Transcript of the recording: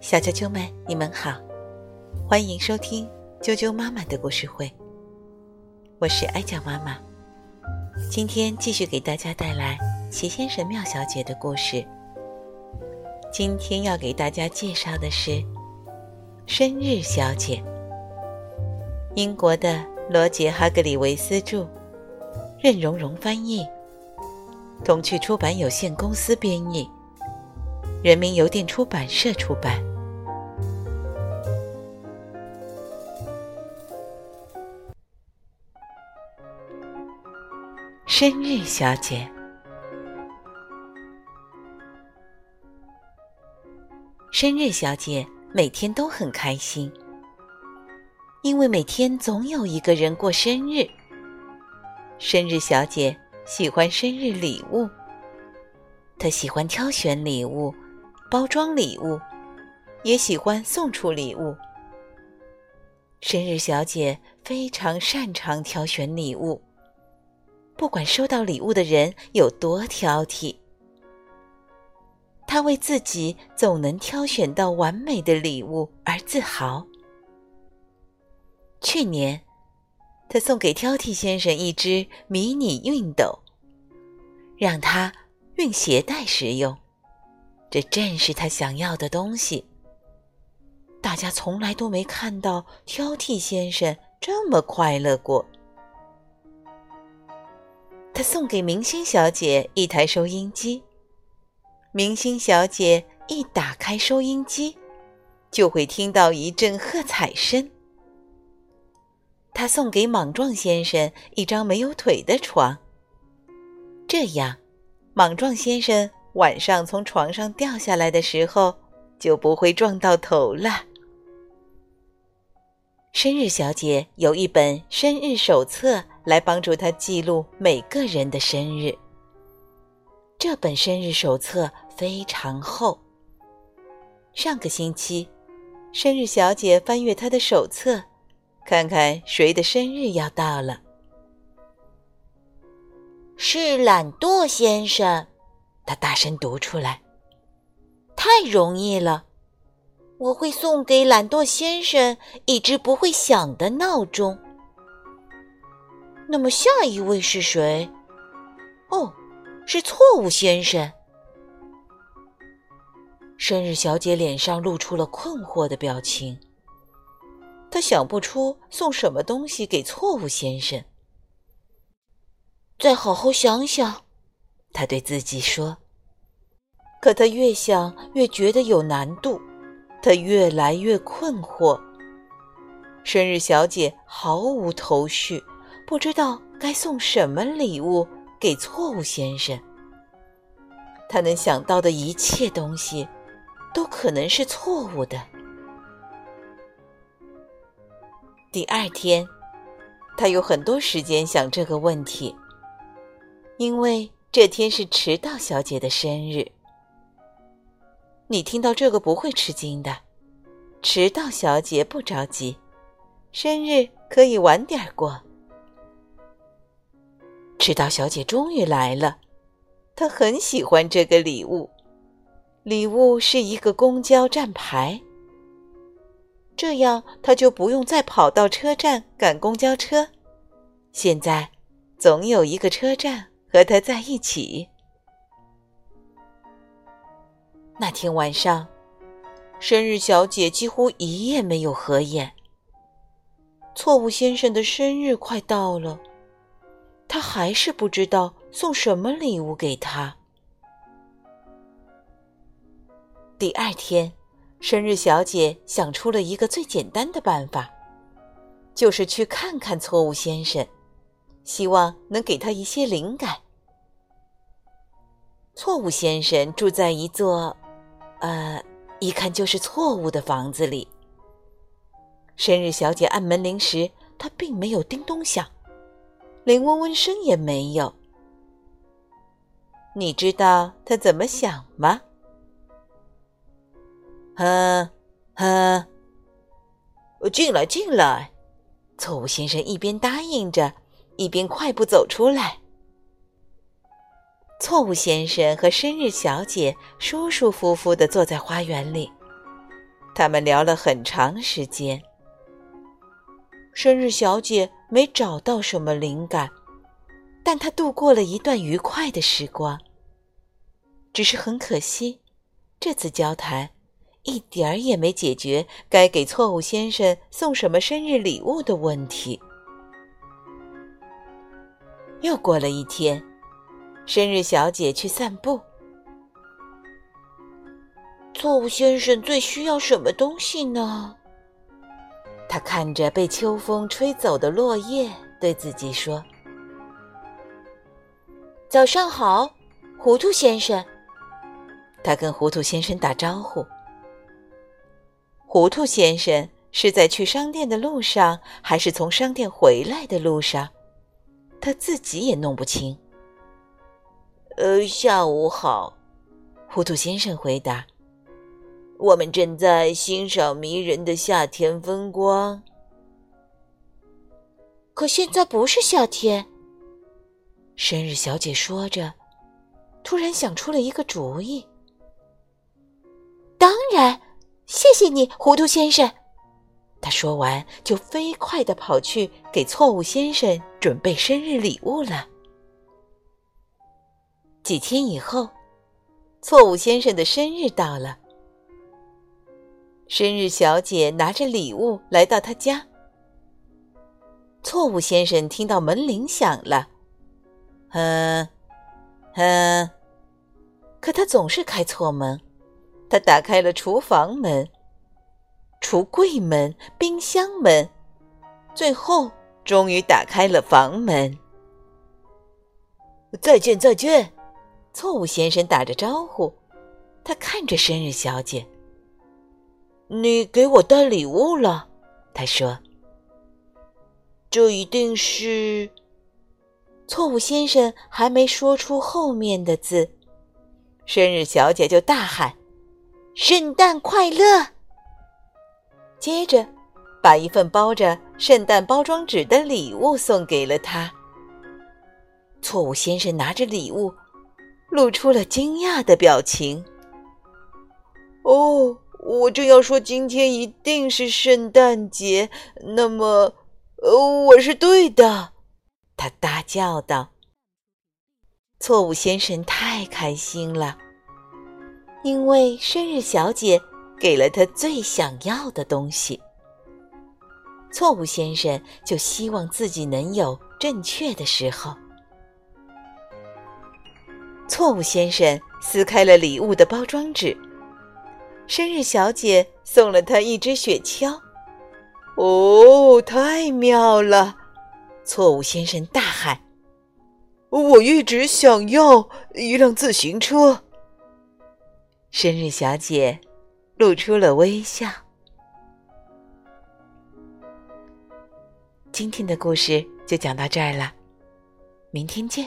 小啾啾们，你们好，欢迎收听啾啾妈妈的故事会。我是艾酱妈妈，今天继续给大家带来齐先生、妙小姐的故事。今天要给大家介绍的是《生日小姐》，英国的罗杰·哈格里维斯著，任蓉蓉翻译，童趣出版有限公司编译，人民邮电出版社出版。生日小姐。生日小姐每天都很开心，因为每天总有一个人过生日。生日小姐喜欢生日礼物，她喜欢挑选礼物、包装礼物，也喜欢送出礼物。生日小姐非常擅长挑选礼物，不管收到礼物的人有多挑剔。他为自己总能挑选到完美的礼物而自豪。去年，他送给挑剔先生一只迷你熨斗，让他熨鞋带使用。这正是他想要的东西。大家从来都没看到挑剔先生这么快乐过。他送给明星小姐一台收音机。明星小姐一打开收音机，就会听到一阵喝彩声。他送给莽撞先生一张没有腿的床，这样，莽撞先生晚上从床上掉下来的时候就不会撞到头了。生日小姐有一本生日手册来帮助她记录每个人的生日。这本生日手册非常厚。上个星期，生日小姐翻阅她的手册，看看谁的生日要到了。是懒惰先生，大声读出来。太容易了，我会送给懒惰先生一只不会响的闹钟。那么下一位是谁？哦。是错误先生。生日小姐脸上露出了困惑的表情。她想不出送什么东西给错误先生。再好好想想，她对自己说。可她越想越觉得有难度，她越来越困惑。生日小姐毫无头绪，不知道该送什么礼物。给错误先生，他能想到的一切东西，都可能是错误的。第二天，他有很多时间想这个问题，因为这天是迟到小姐的生日。你听到这个不会吃惊的，迟到小姐不着急，生日可以晚点过。迟到小姐终于来了，她很喜欢这个礼物。礼物是一个公交站牌，这样她就不用再跑到车站赶公交车。现在，总有一个车站和她在一起。那天晚上，生日小姐几乎一夜没有合眼。错误先生的生日快到了。他还是不知道送什么礼物给他。第二天，生日小姐想出了一个最简单的办法，就是去看看错误先生，希望能给他一些灵感。错误先生住在一座，呃，一看就是错误的房子里。生日小姐按门铃时，她并没有叮咚响。连嗡嗡声也没有。你知道他怎么想吗？呵，呵，进来，进来！错误先生一边答应着，一边快步走出来。错误先生和生日小姐舒舒服服地坐在花园里，他们聊了很长时间。生日小姐没找到什么灵感，但她度过了一段愉快的时光。只是很可惜，这次交谈一点儿也没解决该给错误先生送什么生日礼物的问题。又过了一天。生日小姐去散步。错误先生最需要什么东西呢？他看着被秋风吹走的落叶，对自己说：“早上好，糊涂先生。”他跟糊涂先生打招呼。糊涂先生是在去商店的路上，还是从商店回来的路上？他自己也弄不清。呃，下午好，糊涂先生回答。我们正在欣赏迷人的夏天风光。可现在不是夏天。生日小姐说着，突然想出了一个主意。当然，谢谢你，糊涂先生。他说完，就飞快的跑去给错误先生准备生日礼物了。几天以后，错误先生的生日到了。生日小姐拿着礼物来到他家。错误先生听到门铃响了，嗯，嗯，可他总是开错门。他打开了厨房门、橱柜门、冰箱门，最后终于打开了房门。再见，再见。错误先生打着招呼，他看着生日小姐。你给我带礼物了，他说。这一定是……错误先生还没说出后面的字，生日小姐就大喊：“圣诞快乐！”接着，把一份包着圣诞包装纸的礼物送给了他。错误先生拿着礼物。露出了惊讶的表情。哦，我正要说今天一定是圣诞节，那么，呃，我是对的。他大叫道：“错误先生太开心了，因为生日小姐给了他最想要的东西。错误先生就希望自己能有正确的时候。”错误先生撕开了礼物的包装纸，生日小姐送了他一只雪橇。哦，太妙了！错误先生大喊：“我一直想要一辆自行车。”生日小姐露出了微笑。今天的故事就讲到这儿了，明天见。